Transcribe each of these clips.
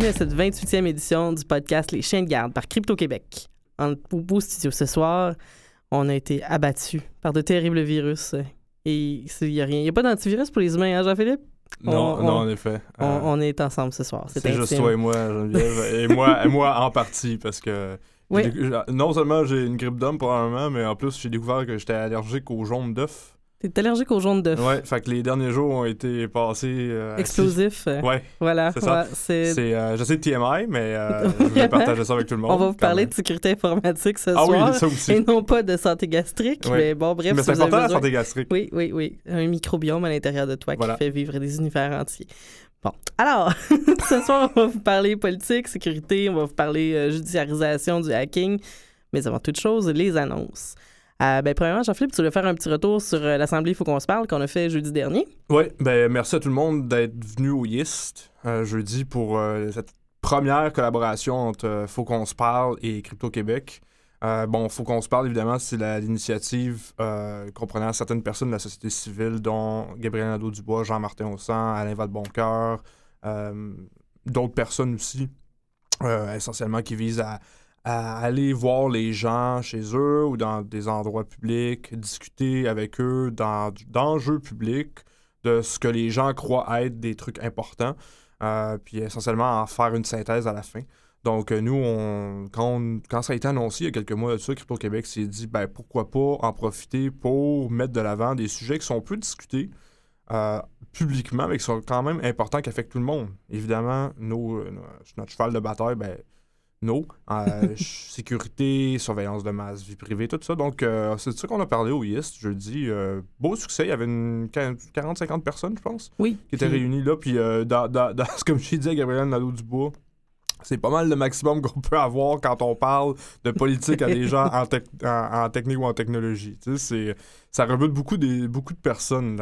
bienvenue à cette 28e édition du podcast Les Chiens de garde par Crypto Québec. En au beau studio ce soir, on a été abattus par de terribles virus. Et il n'y a rien. Il n'y a pas d'antivirus pour les humains, hein, Jean-Philippe? Non, On- non, on- en effet. On, Euh, on est ensemble ce soir. c'est juste toi et moi, Geneviève. et, moi, et moi en partie, parce que Oui. non seulement j'ai une grippe d'homme probablement, mais en plus j'ai découvert que j'étais allergique aux jaunes d'œufs. T'es allergique aux jaunes d'œufs. Ouais, fait que les derniers jours ont été passés. euh, Explosifs. euh, Ouais, Voilà. c'est ça. ouais, c'est- euh, je sais TMI, mais euh, je vais partager ça avec tout le monde. On va vous parler même. de sécurité informatique ce Ah soir. oui, ça aussi. et non pas de santé gastrique. Oui. Mais bon, bref, mais si c'est important la besoin- santé gastrique. Oui, oui, oui. Un microbiome à l'intérieur de toi Voilà. qui fait vivre des univers entiers. Bon, alors, ce soir, on va vous parler politique, sécurité, on va vous parler euh, judiciarisation du hacking, mais avant toute chose, les annonces. Euh, ben, premièrement, Jean-Philippe, tu voulais faire un petit retour sur euh, l'Assemblée faut qu'on se parle qu'on a fait jeudi dernier. Oui, ben merci à tout le monde d'être venu au YIST euh, jeudi pour cette première collaboration entre Faut qu'on se parle et Crypto Québec. Euh, bon, Faut qu'on se parle, évidemment, c'est l'initiative comprenant certaines personnes de la société civile, dont Gabriel Nadeau-Dubois, Jean-Martin Haussan, Alain Vadeboncoeur, euh, d'autres personnes aussi, essentiellement qui visent à, à aller voir les gens chez eux ou dans des endroits publics, discuter avec eux dans d'enjeux publics, de ce que les gens croient être des trucs importants, euh, puis essentiellement en faire une synthèse à la fin. Donc, euh, nous, on, quand, quand ça a été annoncé il y a quelques mois de ça, Crypto-Québec s'est dit, ben, pourquoi pas en profiter pour mettre de l'avant des sujets qui sont peu discutés euh, publiquement, mais qui sont quand même importants, qui affectent tout le monde. Évidemment, nos, notre cheval de bataille, ben, nos, euh, sécurité, surveillance de masse, vie privée, tout ça. Donc, euh, c'est de ça qu'on a parlé au YIST jeudi. Euh, beau succès, il y avait une 40-50 personnes, je pense Oui. qui étaient réunis là. Puis, euh, dans, dans, dans- comme j'ai dit à Gabriel Nadeau-Dubois, c'est pas mal le maximum qu'on peut avoir quand on parle de politique à des gens en, tec- en, en technique ou en technologie. Tu sais, ça rebute beaucoup, des, beaucoup de personnes.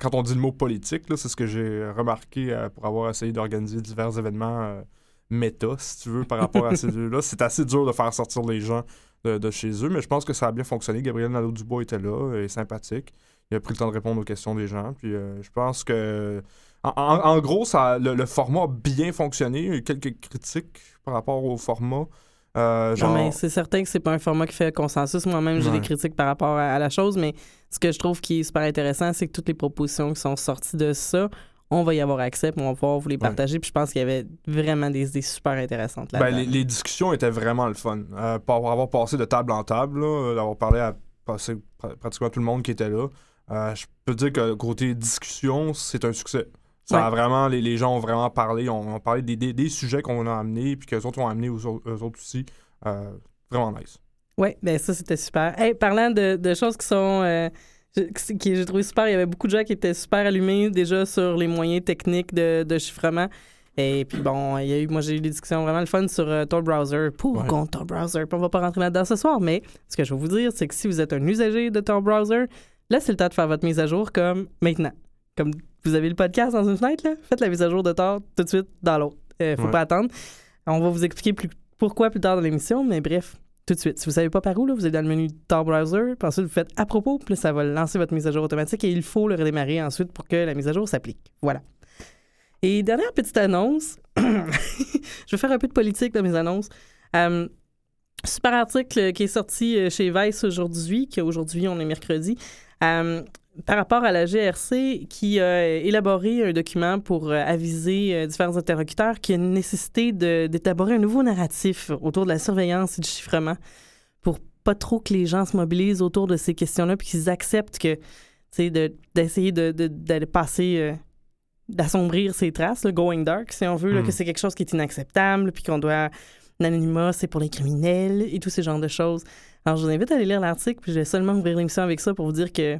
quand on dit le mot politique, c'est ce que j'ai remarqué euh, pour avoir essayé d'organiser divers événements euh, méta, si tu veux, par rapport à ces deux-là. C'est assez dur de faire sortir les gens de, de chez eux, mais je pense que ça a bien fonctionné. Gabriel Nadeau-Dubois était là, et sympathique. Il a pris le temps de répondre aux questions des gens. Puis euh, je pense que en, en- en gros, ça, le, le format a bien fonctionné. Il y a eu quelques critiques par rapport au format. Euh, genre, c'est certain que c'est pas un format qui fait consensus. Moi-même, j'ai Ouais. des critiques par rapport à, à la chose, mais ce que je trouve qui est super intéressant, c'est que toutes les propositions qui sont sorties de ça, on va y avoir accès, puis on va pouvoir vous les partager. Puis je pense qu'il y avait vraiment des idées super intéressantes là ben, les, les discussions étaient vraiment le fun. Euh, pour avoir passé de table en table, là, d'avoir parlé à passer pratiquement tout le monde qui était là, euh, je peux dire que côté discussion, c'est un succès. Ça a vraiment, les, les gens ont vraiment parlé, ont, ont parlé des, des- des sujets qu'on a amenés, puis que les autres ont amenés aux, autres aussi. Euh, vraiment nice. Oui, ben ça, c'était super. Hey, parlant de, de choses qui sont. Qui j'ai trouvé super, il y avait beaucoup de gens qui étaient super allumés déjà sur les moyens techniques de, de chiffrement. Et puis bon, il y a eu, moi j'ai eu des discussions vraiment le fun sur euh, Tor Browser, pour ou Ouais. contre Tor Browser. Puis on va pas rentrer là-dedans ce soir, mais ce que je vais vous dire, c'est que si vous êtes un usager de Tor Browser, là c'est le temps de faire votre mise à jour comme maintenant. Comme vous avez le podcast dans une fenêtre, là, faites la mise à jour de Tor tout de suite dans l'autre. Euh, faut Ouais. pas attendre. On va vous expliquer plus, pourquoi plus tard dans l'émission, mais bref, tout de suite. Si vous savez pas par où, là, vous allez dans le menu Tor Browser, puis ensuite vous faites à propos, puis ça va lancer votre mise à jour automatique et il faut le redémarrer ensuite pour que la mise à jour s'applique. Voilà. Et dernière petite annonce, je vais faire un peu de politique dans mes annonces. Euh, super article qui est sorti euh, chez Vice aujourd'hui, qu'aujourd'hui on est mercredi, euh, par rapport à la GRC qui a élaboré un document pour euh, aviser euh, différents interlocuteurs qu'il y a une nécessité d'élaborer un nouveau narratif autour de la surveillance et du chiffrement pour pas trop que les gens se mobilisent autour de ces questions-là puis qu'ils acceptent que, de- d'essayer de, de, d'aller passer, euh, d'assombrir ses traces, le going dark, si on veut, là, Mm. que c'est quelque chose qui est inacceptable puis qu'on doit. L'anonymat, c'est pour les criminels et tous ces genres de choses. Alors, je vous invite à aller lire l'article, puis je vais seulement ouvrir l'émission avec ça pour vous dire que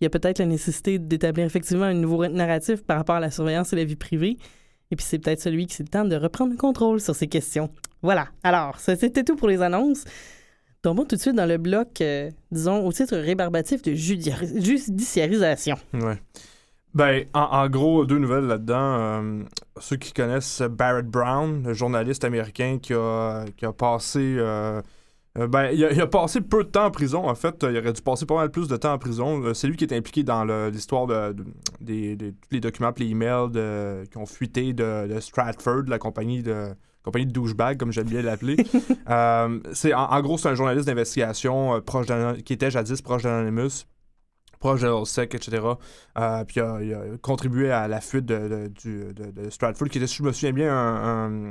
il y a peut-être la nécessité d'établir effectivement un nouveau narratif par rapport à la surveillance et la vie privée. Et puis c'est peut-être celui qui c'est le temps de reprendre le contrôle sur ces questions. Voilà. Alors, c'était tout pour les annonces. Tombons tout de suite dans le bloc, euh, disons, au titre rébarbatif de judi- judiciarisation. Ouais. Ben, en, en gros, deux nouvelles là-dedans. Euh, ceux qui connaissent Barrett Brown, le journaliste américain qui a, qui a passé euh, Euh, ben, il a, il a passé peu de temps en prison, en fait. Il aurait dû passer pas mal plus de temps en prison. Euh, C'est lui qui est impliqué dans l'histoire de, tous les documents les emails qui ont fuité de, Stratford, la compagnie de compagnie de douchebag, comme j'aime bien l'appeler. Euh, c'est en, en gros, c'est un journaliste d'investigation euh, proche qui était jadis proche d'Anonymous, proche de etc. Euh, puis il a, il a contribué à la fuite de, de- du- de- de Stratford, qui était, si je me souviens bien, un,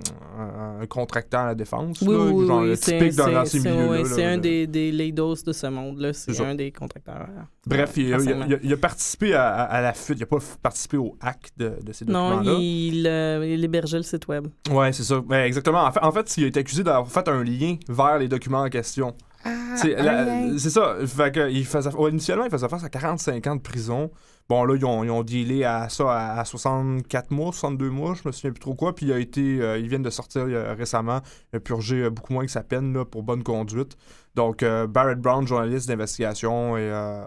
un- contracteur à la défense. Oui, là, oui, genre oui, le c'est typique d'un ancien milieu. un de- des, des Leidos de ce monde-là. C'est un des contracteurs. Bref, il, a- il a- Forcément. il a, il a participé à, à- à la fuite. Il n'a pas participé au hack de, de ces Non, documents-là. il, euh, il hébergeait le site web. Ouais, c'est ça. Ouais, exactement. En fait, en fait, il a été accusé d'avoir fait un lien vers les documents en question. Ah, C'est ça. Fait que il faisait, initialement, il faisait face à 45 ans de prison. Bon, là, ils ont, ils ont dealé à ça à, à 64 mois, 62 mois, je me souviens plus trop quoi. Puis il a été, euh, ils viennent de sortir euh, récemment. Il a purgé euh, beaucoup moins que sa peine là, pour bonne conduite. Donc, Barrett Brown, journaliste d'investigation et un,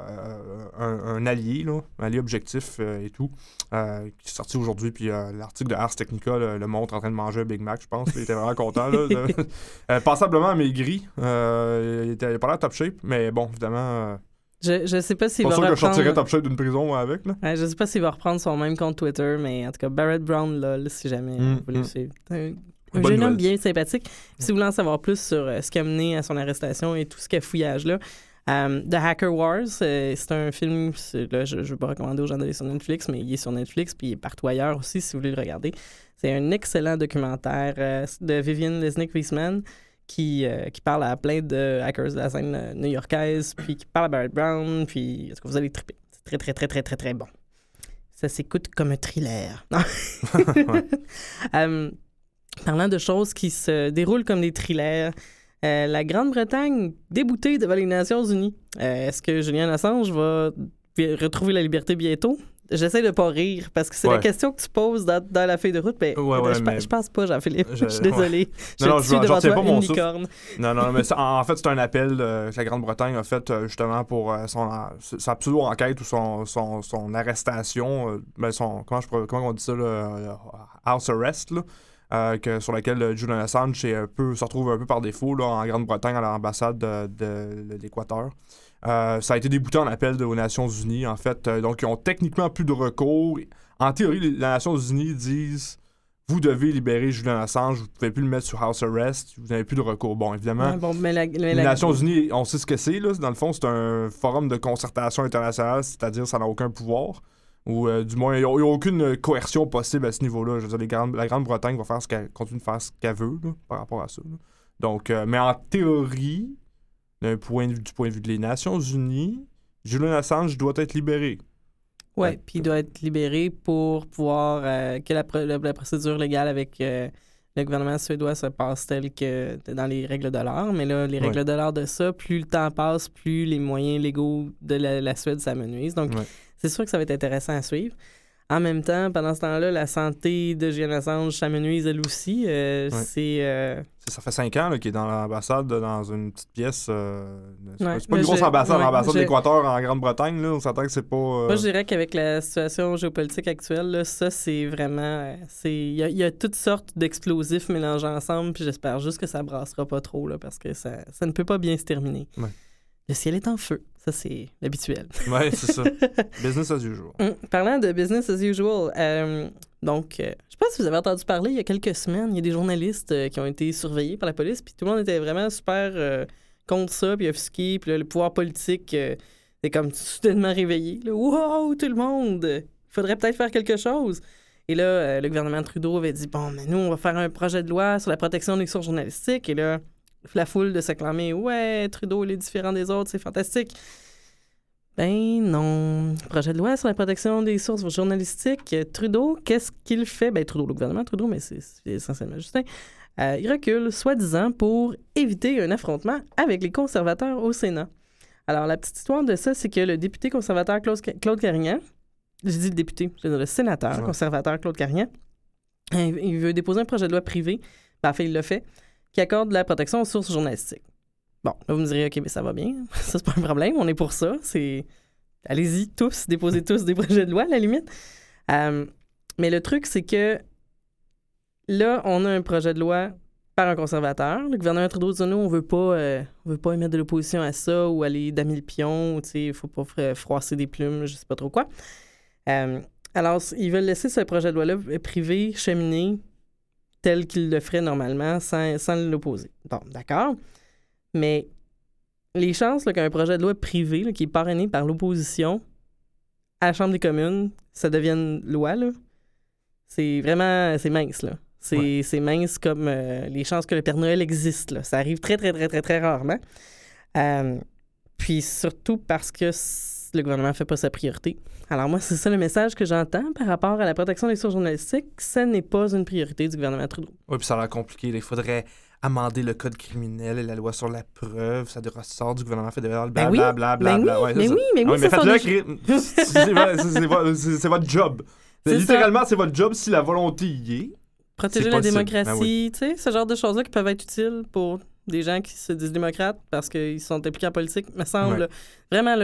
un allié, là, un allié objectif et tout, qui est sorti aujourd'hui. Puis l'article de Ars Technica le, le montre en train de manger un Big Mac, je pense. Il était vraiment content. Là, de- passablement maigri. Euh, il, était, il a pas l'air top shape, mais bon, évidemment. Je, je sais pas s'il pas va sûr que je sortirais reprendre... top shape d'une prison avec. Là. Ouais, je sais pas s'il va reprendre son même compte Twitter, mais en tout cas, Barrett Brown, là, là, si jamais Mm, vous voulez mm. suivre. Un, un jeune homme bien sympathique. Si vous voulez en savoir plus sur euh, ce qui a mené à son arrestation et tout ce cafouillage-là, euh, The Hacker Wars, euh, c'est un film, là, je ne veux pas recommander aux gens d'aller sur Netflix, mais il est sur Netflix, puis il est partout ailleurs aussi, si vous voulez le regarder. C'est un excellent documentaire euh, de Vivian Lesnick-Wiesman qui, euh, qui parle à plein de hackers de la scène euh, new-yorkaise, puis qui parle à Barrett Brown, puis est-ce que vous allez triper? C'est très, très, très, très, très, très bon. Ça s'écoute comme un thriller. Euh, parlant de choses qui se déroulent comme des thrillers, euh, la Grande-Bretagne déboutée devant les Nations Unies. Euh, Est-ce que Julian Assange va retrouver la liberté bientôt? J'essaie de pas rire parce que c'est la question que tu poses dans, dans la feuille de route. Mais Ouais, ouais, je, mais- je pense pas, Jean-Philippe. Je, Je- suis désolé. Je Non, suis devant toi, pas mon une licorne. Non, non, mais ça- en, fait, c'est un appel euh, que la Grande-Bretagne a fait euh, justement pour euh, son, sa pseudo-enquête ou son, son, son arrestation. euh, ben, son, comment, je, comment on dit ça, là, house arrest, là, que, sur laquelle Julian Assange est un peu, se retrouve un peu par défaut là, en Grande-Bretagne à l'ambassade de, de- de l'Équateur. Euh, ça a été débouté en appel de- aux Nations Unies, en fait. Euh, donc, ils ont techniquement plus de recours. En théorie, les, les Nations Unies disent vous devez libérer Julian Assange, vous ne pouvez plus le mettre sur house arrest, vous n'avez plus de recours. Bon, évidemment, Ouais, bon, mais la- mais les la- Nations Unies, on sait ce que c'est. Là. Dans le fond, c'est un forum de concertation internationale, c'est-à-dire ça n'a aucun pouvoir. Ou euh, du moins, il n'y a, aucune coercion possible à ce niveau-là. Je veux dire, les la Grande-Bretagne va faire ce qu'elle continue de faire ce qu'elle veut là, par rapport à ça. là. Donc, euh, mais en théorie, d'un point de vue- du point de vue des Nations Unies, Julian Assange doit être libéré. Ouais. puis il doit être libéré pour pouvoir euh, que la, la- la procédure légale avec euh, le gouvernement suédois se passe telle que dans les règles de l'art. Mais là, les Ouais. règles de l'art de ça, plus le temps passe, plus les moyens légaux de la, la Suède s'amenuisent. Donc, Ouais. c'est sûr que ça va être intéressant à suivre. En même temps, pendant ce temps-là, la santé de Julian Assange s'amenuise elle aussi. Euh, Ouais. C'est. euh, Ça, fait cinq ans qu'il est dans l'ambassade, dans une petite pièce. euh, c'est pas- Ouais, c'est pas une grosse ambassade, ouais, l'ambassade je- d'Équateur en Grande-Bretagne. là, On s'entend que c'est pas. euh, Moi, je dirais qu'avec la situation géopolitique actuelle, là, ça, c'est vraiment... Il y, a- il y a toutes sortes d'explosifs mélangés ensemble, puis j'espère juste que ça brassera pas trop, là, parce que ça, ça ne peut pas bien se terminer. Le ciel est en feu. Ça, c'est l'habituel. Ouais, c'est ça. Business as usual. Hum, Parlant de business as usual, euh, donc, euh, je sais pas si vous avez entendu parler, il y a quelques semaines, il y a des journalistes euh, qui ont été surveillés par la police, puis tout le monde était vraiment super euh, contre ça, puis offusqué, puis là, le pouvoir politique euh, est comme soudainement réveillé. Là, wow, tout le monde! Il faudrait peut-être faire quelque chose. Et là, le gouvernement Trudeau avait dit Bon, mais nous, on va faire un projet de loi sur la protection des sources journalistiques. Et là, la foule de s'acclamer Ouais, Trudeau, il est différent des autres, c'est fantastique. Ben non. Projet de loi sur la protection des sources journalistiques. Trudeau, qu'est-ce qu'il fait? Ben Trudeau, le gouvernement Trudeau, mais c'est essentiellement Justin. Euh, il recule, soi-disant, pour éviter un affrontement avec les conservateurs au Sénat. Alors, la petite histoire de ça, c'est que le député conservateur Claude, Claude Carignan, je dis le député, je le sénateur Ouais. conservateur Claude Carignan, il veut déposer un projet de loi privé, ben, en fait, il l'a fait, qui accorde la protection aux sources journalistiques. Bon, là, vous me direz, OK, mais ça va bien. Ça, c'est pas un problème. On est pour ça. C'est. Allez-y, tous, déposez tous des projets de loi, à la limite. Euh, mais le truc, c'est que là, on a un projet de loi par un conservateur. Le gouvernement Trudeau dit non, on veut pas, euh, on veut pas émettre de l'opposition à ça ou aller damer le pion, ou il faut pas fr- froisser des plumes, je sais pas trop quoi. Euh, alors, ils veulent laisser ce projet de loi-là privé cheminer tel qu'il le ferait normalement sans, sans l'opposer. Bon, d'accord. Mais les chances qu'un projet de loi privé là, qui est parrainé par l'opposition à la Chambre des communes, ça devienne loi, là, c'est vraiment c'est mince. Là. C'est, Ouais. mince comme euh, les chances que le Père Noël existe. Là. Ça arrive très, très, très, très, très rarement. Euh, puis surtout parce que le gouvernement ne fait pas sa priorité. Alors moi, c'est ça le message que j'entends par rapport à la protection des sources journalistiques. Ce n'est pas une priorité du gouvernement Trudeau. Oui, puis ça a l'air compliqué. Il faudrait amender le code criminel et la loi sur la preuve. Ça ressort du gouvernement fédéral. Ben oui, Blablabla. mais oui, ouais, c'est mais oui, mais oui, Ah oui, mais crime. C'est votre- job. Littéralement, c'est votre job si la volonté y est. Protéger la démocratie, Ben tu sais, ce genre de choses-là qui peuvent être utiles pour des gens qui se disent démocrates parce qu'ils sont impliqués en politique, me semble. Ouais. Vraiment,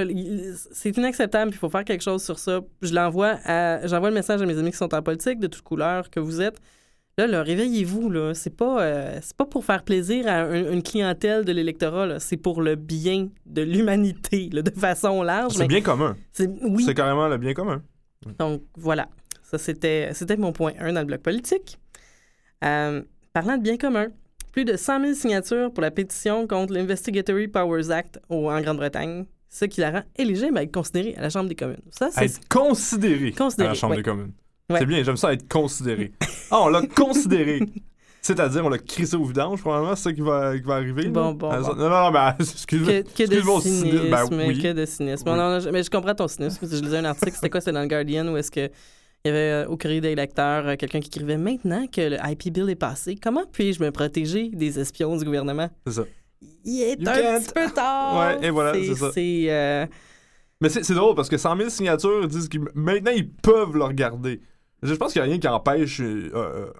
c'est inacceptable, puis il faut faire quelque chose sur ça. Je l'envoie à, j'envoie le message à mes amis qui sont en politique, de toute couleur que vous êtes. Là, là réveillez-vous, là. C'est pas, euh, c'est pas pour faire plaisir à un- une clientèle de l'électorat. C'est pour le bien de l'humanité, de façon large. C'est bien commun. c'est- oui, C'est carrément le bien commun. donc, voilà. Ça, c'était, c'était mon point 1 dans le bloc politique. Euh, parlant de bien commun, plus de 100 000 signatures pour la pétition contre l'Investigatory Powers Act au- en Grande-Bretagne, ce qui la rend éligible à être considérée à la Chambre des communes. Ça, c'est... Être considéré, Considéré, à la Chambre ouais. des communes. Ouais. C'est bien, j'aime ça être considéré. Ah, on l'a considéré. C'est-à-dire, on l'a crissé au vidange, probablement, c'est ça qui va, qui va arriver. Bon, bon, Ah, bon. Non, non, mais excuse-moi. Que, que de excuse cynisme. Ben oui. que de cynisme. Oui. Non, non, je- mais je comprends ton cynisme. Je lisais un article, c'était quoi? C'était dans le Guardian, où est-ce que il y avait euh, au courrier des lecteurs euh, quelqu'un qui écrivait Maintenant que le IP Bill est passé, comment puis-je me protéger des espions du gouvernement? C'est ça. Il est You un can't. petit peu tard. Ouais, et voilà, c'est ça. C'est euh, Mais c'est c'est drôle parce que 100 000 signatures disent qu'ils maintenant ils peuvent le regarder. Je pense qu'il n'y a rien qui empêche. euh,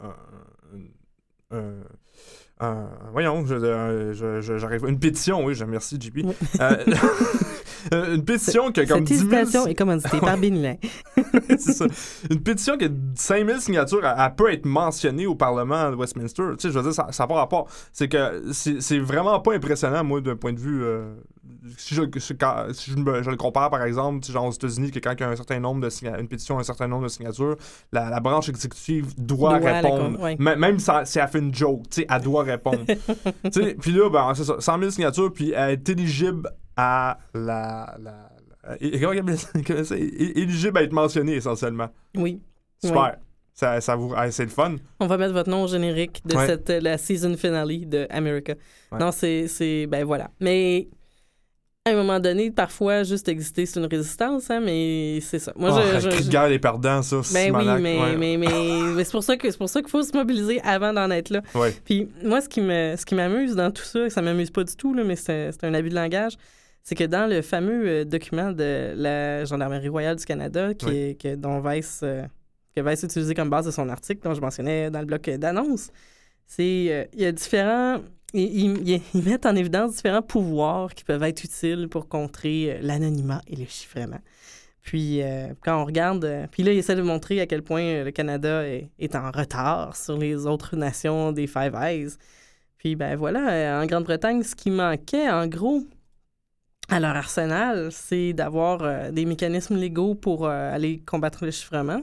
euh, voyons, je- je-. Une pétition, oui, je merci, JP. Oui. Euh, une pétition qui a comme cette 10 000 hésitation est commanditée par Bénilin. c'est ça. Une pétition qui a 5000 signatures, elle, elle peut être mentionnée au Parlement de Westminster. Tu sais, je veux dire, ça n'a pas rapport. C'est que c'est vraiment pas impressionnant, moi, d'un point de vue. euh, si je, si quand- si je, me- je le compare, par exemple, genre aux États-Unis, que quand il y a un certain nombre de signa- une pétition, un certain nombre de signatures, la, la branche exécutive doit, répondre. ouais. Même si elle- si elle fait une joke, tu sais, elle doit répondre. Puis là, ben, c'est ça, 100 000 signatures, puis elle est éligible à la. la, et- comment ça? Éligible à être mentionnée, essentiellement. Oui. Super. Ça, ça vous... ah, c'est le fun. On va mettre votre nom au générique de Ouais. cette, la season finale de America. Ouais. Non, c'est, c'est. Ben voilà. Mais à un moment donné, parfois, juste exister, c'est une résistance, hein, mais c'est ça. Moi, oh, je. je- je- guerre des perdants, ça. Ben oui, mais, ouais. mais, mais, mais c'est pour ça que c'est pour ça qu'il faut se mobiliser avant d'en être là. Ouais. Puis moi, ce qui me ce qui m'amuse dans tout ça, ça m'amuse pas du tout, là, mais c'est c'est un abus de langage, c'est que dans le fameux euh, document de la Gendarmerie royale du Canada, qui Oui. est, que, dont Vice, euh, que a utilisé comme base de son article, dont je mentionnais dans le bloc d'annonce, c'est euh, il y a différents ils, ils- mettent en évidence différents pouvoirs qui peuvent être utiles pour contrer euh, l'anonymat et le chiffrement. Puis euh, quand on regarde, euh, puis là, il essaie de montrer à quel point le Canada est, est en retard sur les autres nations des Five Eyes. Puis ben voilà, euh, en Grande-Bretagne, ce qui manquait, en gros, à leur arsenal, c'est d'avoir euh, des mécanismes légaux pour euh, aller combattre le chiffrement.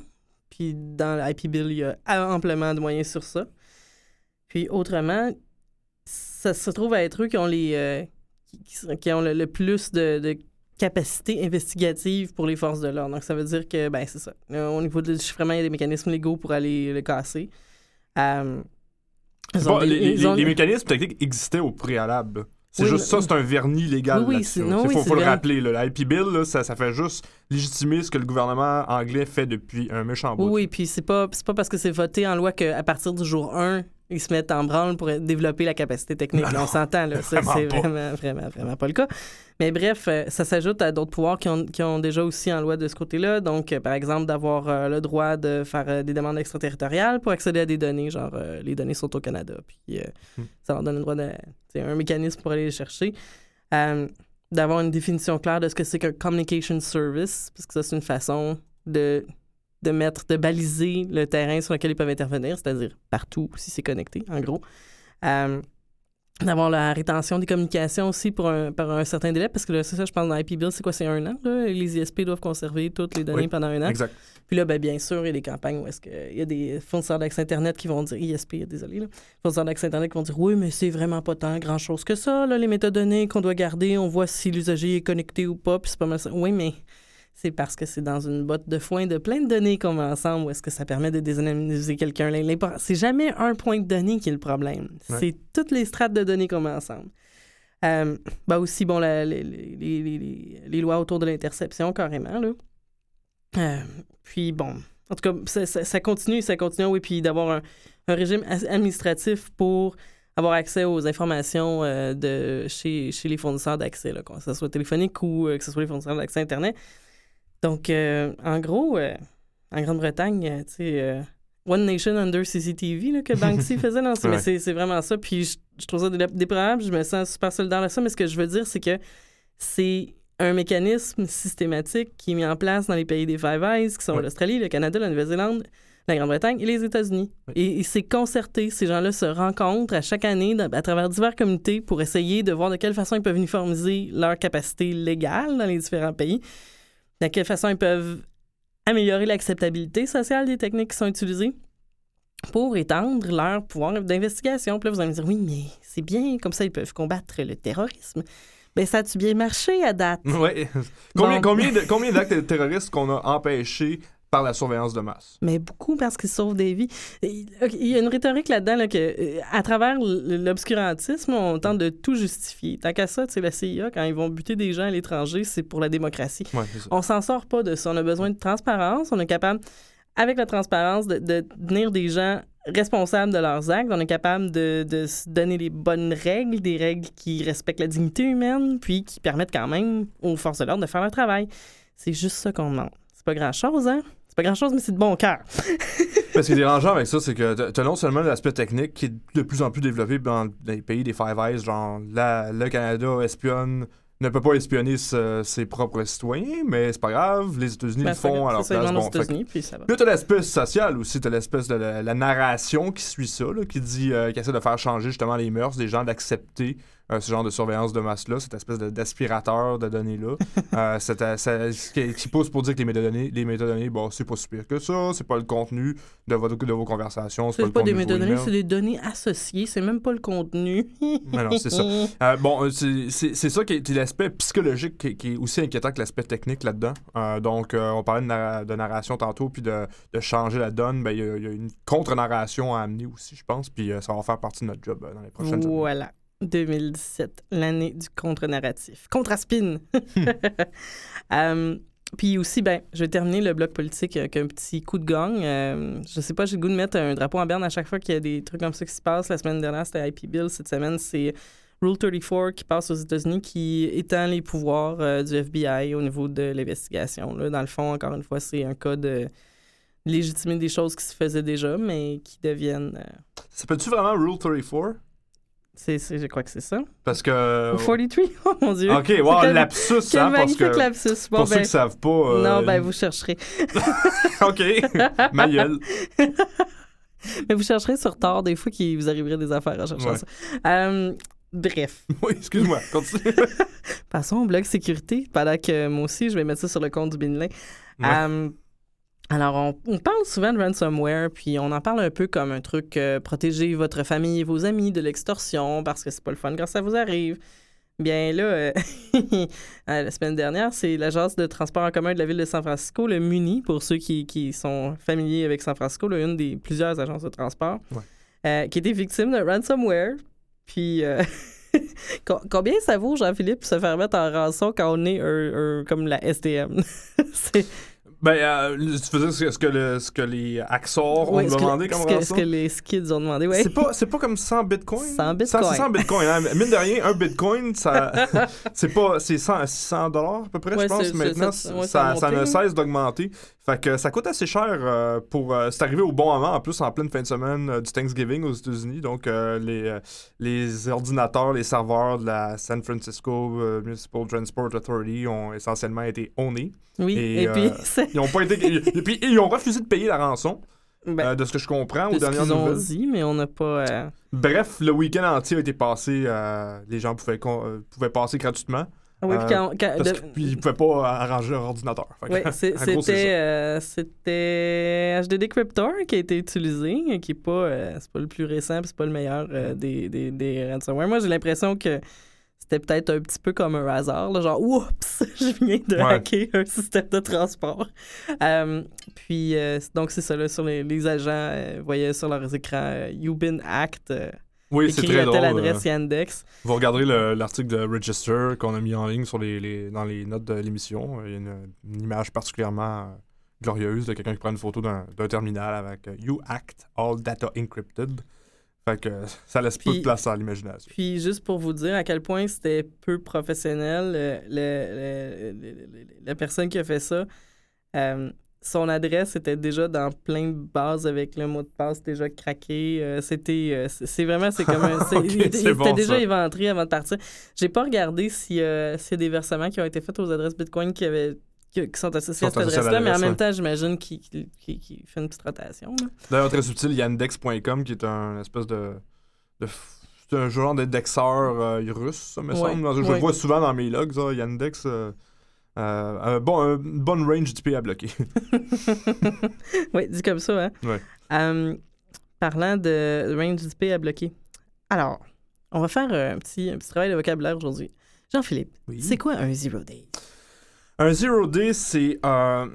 Puis dans l'IP Bill, il y a amplement de moyens sur ça. Puis autrement, ça se trouve à être eux qui ont les euh, qui, ont le, le plus de, de capacité investigative pour les forces de l'ordre. Donc ça veut dire que ben c'est ça. Au niveau du chiffrement, il y a des mécanismes légaux pour aller le casser. Bon, des- les, les- ils ont- les mécanismes techniques existaient au préalable. C'est Oui, juste ça, c'est un vernis légal Oui, c'est- non, Il oui, faut, faut le rappeler. là. L'IP Bill, là, ça, ça fait juste légitimer ce que le gouvernement anglais fait depuis un méchant bout. Oui, oui, puis c'est pas, c'est pas parce que c'est voté en loi qu'à partir du jour 1, ils se mettent en branle pour développer la capacité technique. Non, on s'entend, là. Ça, c'est vraiment, vraiment, vraiment pas le cas. Mais bref, euh, ça s'ajoute à d'autres pouvoirs qui ont, qui ont déjà aussi en loi de ce côté-là. Donc, euh, par exemple, d'avoir euh, le droit de faire des demandes extraterritoriales pour accéder à des données, genre les données sont au Canada. Puis euh, Hmm. ça leur donne le droit de. C'est un mécanisme pour aller les chercher. Euh, d'avoir une définition claire de ce que c'est qu'un communication service, parce que ça, c'est une façon de de mettre, de baliser le terrain sur lequel ils peuvent intervenir, c'est-à-dire partout si c'est connecté, en gros. Euh, d'avoir la rétention des communications aussi pour un, par un certain délai, parce que là, c'est ça, je pense, dans IP Bill, c'est quoi, c'est un an, là? Les ISP doivent conserver toutes les données Oui, pendant un an. Exact. Puis là, ben, bien sûr, il y a des campagnes où est-ce qu'il y a des fournisseurs d'accès Internet qui vont dire, ISP, désolé, là, fournisseurs d'accès Internet qui vont dire, oui, mais c'est vraiment pas tant grand-chose que ça, là, les métadonnées qu'on doit garder, on voit si l'usager est connecté ou pas, puis c'est pas mal ça. Oui, mais c'est parce que c'est dans une botte de foin de plein de données qu'on met ensemble où est-ce que ça permet de désanonymiser quelqu'un. C'est jamais un point de données qui est le problème. Ouais. C'est toutes les strates de données qu'on met ensemble. Euh, ben aussi, bon, la- les, les- les- les- lois autour de l'interception, carrément, là. Euh, puis bon, en tout cas, ça, ça- ça continue, ça continue, oui, puis d'avoir un, un régime administratif pour avoir accès aux informations euh, de chez, chez les fournisseurs d'accès, que ce soit téléphonique ou euh, que ce soit les fournisseurs d'accès Internet. Donc, euh, en gros, euh, en Grande-Bretagne, euh, tu sais, euh, One Nation Under CCTV là, que Banksy faisait, non, mais c'est vraiment ça. Puis je, je trouve ça dé- déplorable, je me sens super solidaire de ça, mais ce que je veux dire, c'est que c'est un mécanisme systématique qui est mis en place dans les pays des Five Eyes, qui sont Ouais. l'Australie, le Canada, la Nouvelle-Zélande, la Grande-Bretagne et les États-Unis. Oui. Et, et c'est concerté. Ces gens-là se rencontrent à chaque année dans- à travers divers comités pour essayer de voir de quelle façon ils peuvent uniformiser leur capacité légale dans les différents pays, de quelle façon ils peuvent améliorer l'acceptabilité sociale des techniques qui sont utilisées pour étendre leur pouvoir d'investigation. Puis là, vous allez me dire, oui, mais c'est bien, comme ça, ils peuvent combattre le terrorisme. Ben, ça a-tu bien marché à date? Ouais. combien, combien d'actes terroristes qu'on a empêchés par la surveillance de masse? Mais beaucoup parce qu'ils sauvent des vies. Il y a une rhétorique là-dedans là, que, euh, à travers l'obscurantisme, on tente de tout justifier. Tant qu'à ça, tu sais, la CIA, quand ils vont buter des gens à l'étranger, c'est pour la démocratie. Ouais, c'est. On s'en sort pas de ça. On a besoin de transparence. On est capable, avec la transparence, de, de tenir des gens responsables de leurs actes. On est capable de, de se donner les bonnes règles, des règles qui respectent la dignité humaine, puis qui permettent quand même aux forces de l'ordre de faire leur travail. C'est juste ça qu'on demande. C'est pas grand-chose, hein? C'est pas grand-chose, mais c'est de bon cœur. Ce qui est dérangeant avec ça, c'est que t'as- t'as non seulement l'aspect technique qui est de plus en plus développé dans les pays des Five Eyes, genre la- le Canada espionne, ne peut pas espionner ce- ses propres citoyens, mais c'est pas grave, les États-Unis Ben, le font ils place. Bon, fait puis ça va. Puis t'as l'aspect social aussi, t'as l'espèce de la, la narration qui suit ça, là, qui dit, euh, qui essaie de faire changer justement les mœurs des gens, d'accepter ce genre de surveillance de masse-là, cette espèce de- d'aspirateur de données-là, euh, euh, qui, qui pousse pour dire que les métadonnées, les métadonnées, bon, c'est pas si pire que ça, c'est pas le contenu de, votre, de vos conversations, c'est pas pas des de métadonnées, c'est des données associées, c'est même pas le contenu. Mais non, c'est ça. Euh, bon, euh, c'est- ça qui est, l'aspect psychologique qui, qui est aussi inquiétant que l'aspect technique là-dedans. Euh, donc, euh, on parlait de, narra- de narration tantôt, puis de, de changer la donne. Ben, Il y, a- il y a une contre-narration à amener aussi, je pense, puis euh, ça va faire partie de notre job euh, dans les prochaines années. Voilà. 2017, l'année du contre-narratif. Contre-spin. Euh, puis aussi, ben, je vais terminer le bloc politique avec un petit coup de gang. Euh, je sais pas, j'ai le goût de mettre un drapeau en berne à chaque fois qu'il y a des trucs comme ça qui se passent. La semaine dernière, c'était IP Bill. Cette semaine, c'est Rule 34 qui passe aux États-Unis qui étend les pouvoirs euh, du FBI au niveau de l'investigation. Dans le fond, encore une fois, c'est un cas de légitimer des choses qui se faisaient déjà, mais qui deviennent... euh, Ça peut-tu vraiment Rule 34? C'est, c'est- je crois que c'est ça. Parce que... Ou 43, oh mon Dieu. OK, wow, quel- lapsus, Quel hein, parce magnifique que... lapsus. Bon, Pour ceux ben, qui savent pas... euh, Non, ben vous chercherez. OK, ma gueule. Mais vous chercherez sur tard, des fois qu'il vous arriverait des affaires en cherchant Ouais. ça. Euh, bref, Oui, excuse-moi, continue. passons au blog sécurité, pendant que moi aussi, je vais mettre ça sur le compte du Binley. Ouais. Euh, alors, on, on parle souvent de ransomware, puis on en parle un peu comme un truc euh, protéger votre famille et vos amis de l'extorsion parce que c'est pas le fun quand ça vous arrive. Bien là, euh, la semaine dernière, c'est l'agence de transport en commun de la ville de San Francisco, le MUNI, pour ceux qui, qui sont familiers avec San Francisco, là, une des plusieurs agences de transport, Ouais. euh, qui était victime de ransomware. Puis, co- combien ça vaut, Jean-Philippe, se faire mettre en rançon quand on est un- un- comme la STM? c'est Ben, euh, tu dire ce que, ce que, le- ce que les Axor ont demandé comme ce que, ce que les skids ont demandé, oui. C'est pas, c'est pas comme 100 bitcoins? 100 bitcoins. C'est 100 bitcoins. Hein? Mine de rien, un bitcoin, ça, c'est pas, c'est 100, 600 dollars à peu près, Ouais, je pense. c'est- Maintenant, c'est- ça, ouais, ça a ça, ne cesse d'augmenter. Fait que ça coûte assez cher euh, pour. euh, c'est arrivé au bon moment, en plus, en pleine fin de semaine euh, du Thanksgiving aux États-Unis. Donc, les, les ordinateurs, les serveurs de la San Francisco Municipal Transport Authority ont essentiellement été ownés. Oui, Et, et, puis, Ils ont pas été. et puis, ils ont refusé de payer la rançon. Ben, de ce que je comprends de aux ce dernières ont dit, mais on n'a pas. Bref, le week-end entier a été passé. les gens pouvaient, pouvaient passer gratuitement oui, Euh, puis quand- quand- parce qu'ils ne pouvaient pas arranger leur ordinateur. Oui, c'était ça. euh, c'était HDD Cryptor qui a été utilisé, qui est pas euh, c'est pas le plus récent, c'est pas le meilleur euh, des, des, des ransomware. Moi, j'ai l'impression que c'était peut-être un petit peu comme un hasard, là, genre oups, je viens de Ouais. hacker un système de transport. Euh, puis euh, donc c'est ça là sur les, les agents euh, voyaient sur leurs écrans euh, You've been hacked. euh, Oui, c'est très drôle. telle euh, Yandex. Vous regarderez le- l'article de Register qu'on a mis en ligne sur les, les- dans les notes de l'émission. Il y a une, une image particulièrement euh, glorieuse de quelqu'un qui prend une photo d'un terminal avec euh, You act all data encrypted. Fait que ça laisse peu de place à l'imagination. Puis juste pour vous dire à quel point c'était peu professionnel, le- le- le- le- la personne qui a fait ça, euh, son adresse était déjà dans plein de bases avec le mot de passe déjà craqué. euh, c'était, euh, c'est vraiment, c'est comme un, il, était- déjà ça. éventré avant de partir. J'ai pas regardé si, euh, s'il y a des versements qui ont été faits aux adresses Bitcoin qui avaient qui, qui sont associés à cette adresse-là, mais en même temps, j'imagine qu'il fait une petite rotation. D'ailleurs, très subtil, yandex.com qui est un espèce de. de f- c'est un genre d'indexeur euh, russe, ça me Ouais, semble. Je ouais. le vois souvent dans mes logs, ça, Yandex. Euh, euh, un bon, un- une bonne range d'IP à bloquer. oui, dit comme ça, hein? Ouais. Euh, parlant de range d'IP à bloquer. Alors, on va faire euh, un petit, un petit travail de vocabulaire aujourd'hui. Jean-Philippe, Oui. c'est quoi un zero day? Un zero day, c'est. euh,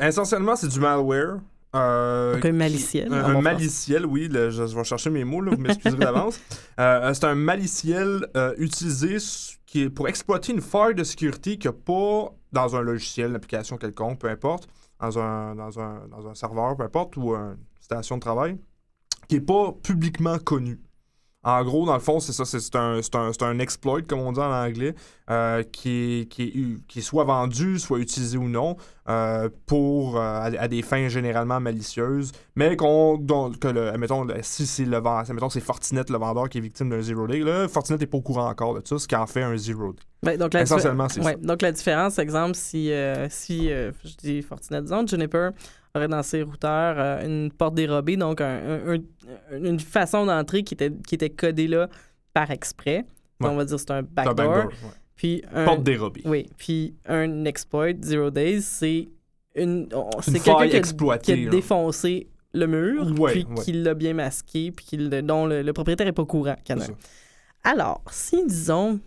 essentiellement, c'est du malware. euh, Donc un qui- maliciel, Un, bon maliciel, oui. le- je, je vais chercher mes mots, là, vous m'excuserez d'avance. Euh, c'est un maliciel euh, utilisé s- qui est pour exploiter une faille de sécurité qu'il n'y a pas dans un logiciel, une application quelconque, peu importe, dans un, dans un, dans un serveur, peu importe, ou une station de travail, qui n'est pas publiquement connu. En gros, dans le fond, c'est ça, c'est un, c'est un, un exploit, comme on dit en anglais, euh, qui, est, qui, est, qui est soit vendu, soit utilisé ou non, euh, pour, euh, à, à des fins généralement malicieuses, mais qu'on, dont- que le, admettons, si c'est le admettons, c'est Fortinet, le vendeur, qui est victime d'un zero day, là, Fortinet n'est pas au courant encore de ça, ce qui en fait un zero day. Ouais, donc, la Essentiellement, c'est ouais, ça. donc la différence, exemple, si, si euh, je dis Fortinet, disons, Juniper aurait dans ses routeurs euh, une porte dérobée, donc un- un- un- une façon d'entrer qui était, qui était codée là par exprès. Ouais. On va dire que c'est un backdoor. backdoor, ouais. Puis un, Porte dérobée. Oui, puis un exploit, Zero Days, c'est une. C'est quelqu'un faille qui a, qui a défoncé le mur, Ouais, puis qui l'a bien masqué, puis qui dont le, le propriétaire n'est pas au courant. ça. Alors, si, disons,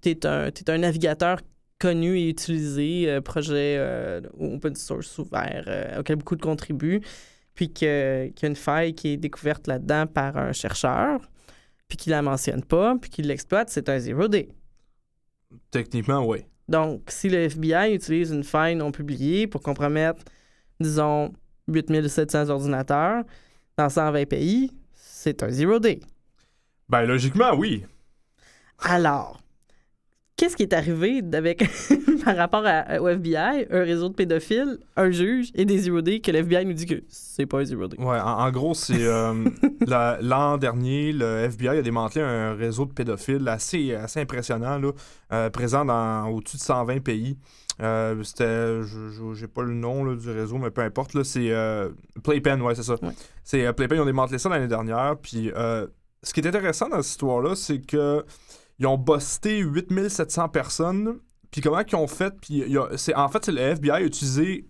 tu es un, t'es un navigateur connu et utilisé, euh, projet euh, open source ouvert, euh, auquel beaucoup de contribuent, puis qu'il y a une faille qui est découverte là-dedans par un chercheur, puis qu'il la mentionne pas, puis qu'il l'exploite, c'est un zero day. Techniquement, oui. Donc, si le FBI utilise une faille non publiée pour compromettre, disons, 8700 ordinateurs dans 120 pays, c'est un zero day. Ben, logiquement, oui. Alors, qu'est-ce qui est arrivé avec, par rapport à- au FBI, un réseau de pédophiles, un juge et des zero day que le FBI nous dit que c'est pas un zero day? Ouais, en, en gros, c'est euh, la- l'an dernier, le FBI a démantelé un réseau de pédophiles assez, assez impressionnant, là, euh, présent dans au-dessus de 120 pays. Euh, C'était, j'ai pas le nom là, du réseau, mais peu importe, là, c'est euh, Playpen, ouais, c'est ça. Ouais. C'est euh, Playpen, ils ont démantelé ça l'année dernière. Puis, euh, ce qui est intéressant dans cette histoire-là, c'est que ils ont busté 8700 personnes. Puis comment ils ont fait, puis c'est en fait c'est le FBI a utilisé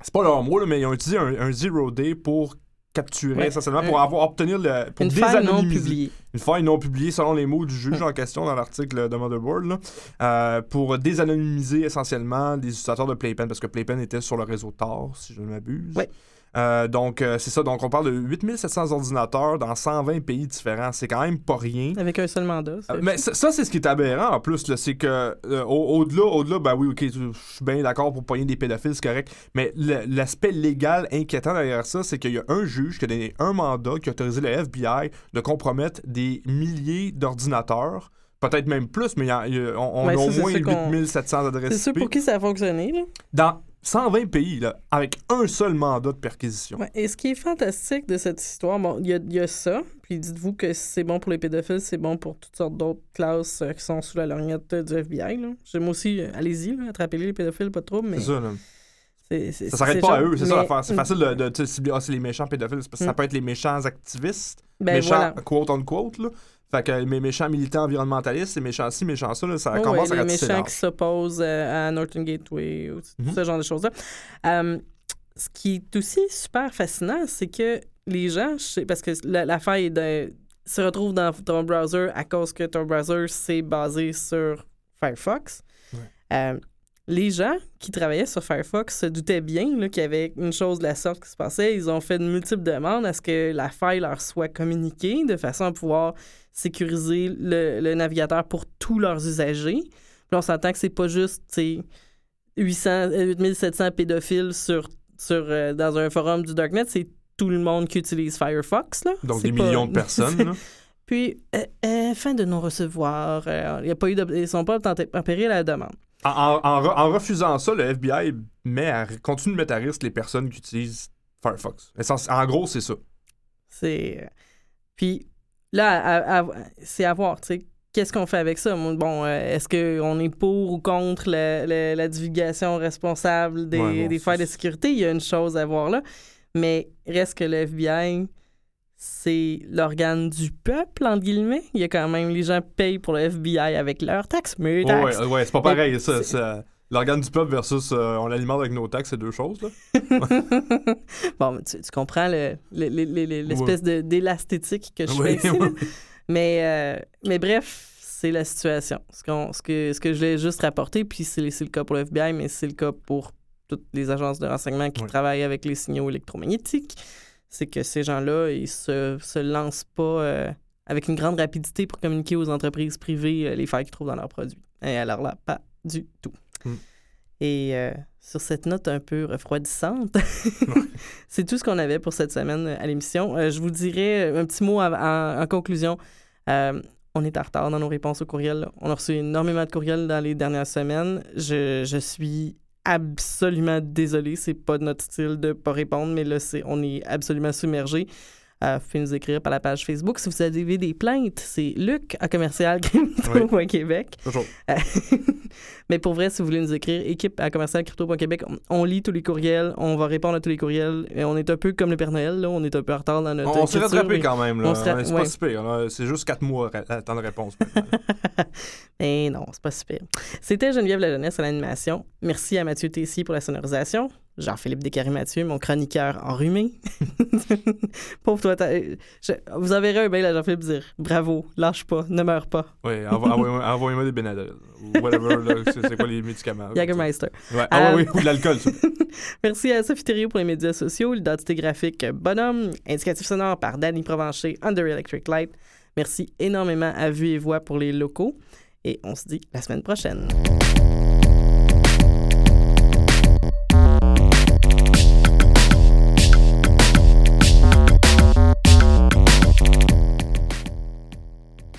c'est pas leur mot, là, mais ils ont utilisé un, un zero day pour capturer, Ouais, essentiellement, un- pour avoir obtenir le. Pour Une faille non publiée. Une faille non publiée selon les mots du juge en question dans l'article de Motherboard, là, euh, pour désanonymiser essentiellement les utilisateurs de Playpen, parce que Playpen était sur le réseau Tor, si je ne m'abuse. Ouais. Euh, donc, euh, c'est ça. Donc, on parle de 8700 ordinateurs dans 120 pays différents. C'est quand même pas rien. Avec un seul mandat. Euh, Mais ça, ça, c'est ce qui est aberrant en plus, c'est que euh, au- au-delà, au-delà, ben oui, ok, je suis bien d'accord pour pogner des pédophiles, c'est correct. Mais l'aspect légal inquiétant derrière ça, c'est qu'il y a un juge qui a donné un mandat qui a autorisé le FBI de compromettre des milliers d'ordinateurs. Peut-être même plus, mais y a- y a- on, Ouais, a au moins sûr qu'on- 8700 adresses C'est sûr pour qui ça a fonctionné, là. dans 120 pays, là, avec un seul mandat de perquisition. Ouais, Et ce qui est fantastique de cette histoire, bon, il y a, il y a ça, puis dites-vous que si c'est bon pour les pédophiles, c'est bon pour toutes sortes d'autres classes euh, qui sont sous la lorgnette du FBI. Là. J'aime aussi, euh, allez-y, là, attrapez-les les pédophiles, pas trop, mais C'est ça, là. Ça s'arrête pas à eux, c'est ça l'affaire. C'est facile de, cibler, ah, c'est les méchants pédophiles. parce que Ça Mm. peut être les méchants activistes, Ben méchants voilà. quote on quote, là. Fait que mes méchants militants environnementalistes, les méchants ci, méchants ça, là, ça Oh, commence ouais, à les méchants large. qui s'opposent euh, à Norton Gateway, ou tout Mhm. ce genre de choses-là. Euh, ce qui est aussi super fascinant, c'est que les gens, parce que la- l'affaire est de- se retrouve dans ton browser à cause que ton browser c'est basé sur Firefox. Ouais. Euh, les gens qui travaillaient sur Firefox se doutaient bien qu'il y avait une chose de la sorte qui se passait. Ils ont fait de multiples demandes à ce que la faille leur soit communiquée de façon à pouvoir sécuriser le, le navigateur pour tous leurs usagers. Puis on s'entend que c'est pas juste tu sais, 800, euh, 8700 pédophiles sur, sur, euh, dans un forum du Darknet, c'est tout le monde qui utilise Firefox. Là. Donc des pas- millions de personnes. là. Puis, euh, euh, fin de non-recevoir. euh, il y a pas eu de- ils sont pas tempérés à la demande. En, en- en re- en refusant ça, le FBI met à, continue de mettre à risque les personnes qui utilisent Firefox. En gros, c'est ça. C'est. euh, Puis là, c'est à voir, tu sais. Qu'est-ce qu'on fait avec ça? Bon, euh, est-ce qu'on est pour ou contre la, la- la divulgation responsable des, Ouais, bon, des failles de sécurité? Il y a une chose à voir là. Mais reste que le FBI, c'est l'organe du peuple, entre guillemets. Il y a quand même, les gens payent pour le FBI avec leurs taxes, mais les Ouais, taxes. ouais, ouais, c'est pas pareil. Ça, L'organe du peuple versus euh, on l'alimente avec nos taxes, c'est deux choses. Là. bon, tu, tu comprends le- le- le- le- le- l'espèce d'élasthétique que je Oui, fais ici. oui. Mais, euh, mais bref, c'est la situation. Ce, qu'on- ce, que, ce que je voulais juste rapporter, puis c'est le cas pour le FBI, mais c'est le cas pour toutes les agences de renseignement qui travaillent avec les signaux électromagnétiques, c'est que ces gens-là, ils se, se lancent pas euh, avec une grande rapidité pour communiquer aux entreprises privées les failles qu'ils trouvent dans leurs produits. Et alors là, pas du tout. Mm. Et euh, sur cette note un peu refroidissante, c'est tout ce qu'on avait pour cette semaine à l'émission. Euh, je vous dirais un petit mot en, conclusion. Euh, on est en retard dans nos réponses aux courriels. On a reçu énormément de courriels dans les dernières semaines. Je, je suis absolument désolé. C'est pas notre style de pas répondre, mais là, c'est, on est absolument submergé. Euh, vous pouvez nous écrire par la page Facebook. Si vous avez des plaintes, c'est luc à commercial Québec. Euh, Mais pour vrai, si vous voulez nous écrire, équipe à commercial crypto.québec, on, lit tous les courriels, on va répondre à tous les courriels. Et on est un peu comme le Père Noël, là, on est un peu en retard dans notre On, s'est rattrapé quand même. Là. C'est ouais. pas si pire. là. C'est juste quatre mois à temps de réponse. Mais non, c'est pas super. C'était Geneviève La Jeunesse à l'animation. Merci à Mathieu Tessier pour la sonorisation. Jean-Philippe Descaries-Mathieu, mon chroniqueur enrhumé. Pauvre toi, euh, je- vous enverrez un mail à Jean-Philippe dire bravo, lâche pas, ne meurs pas. oui, envo- envoyez-moi envoyez-moi des Benadryl. Whatever. c'est quoi les médicaments? Jagermeister. Ouais. Ah Euh, oui, ou de l'alcool. Merci à Sophie Thériault pour les médias sociaux, l'identité graphique Bonhomme, indicatif sonore par Danny Provencher, Under Electric Light. Merci énormément à Vue et Voix pour les locaux. Et on se dit la semaine prochaine.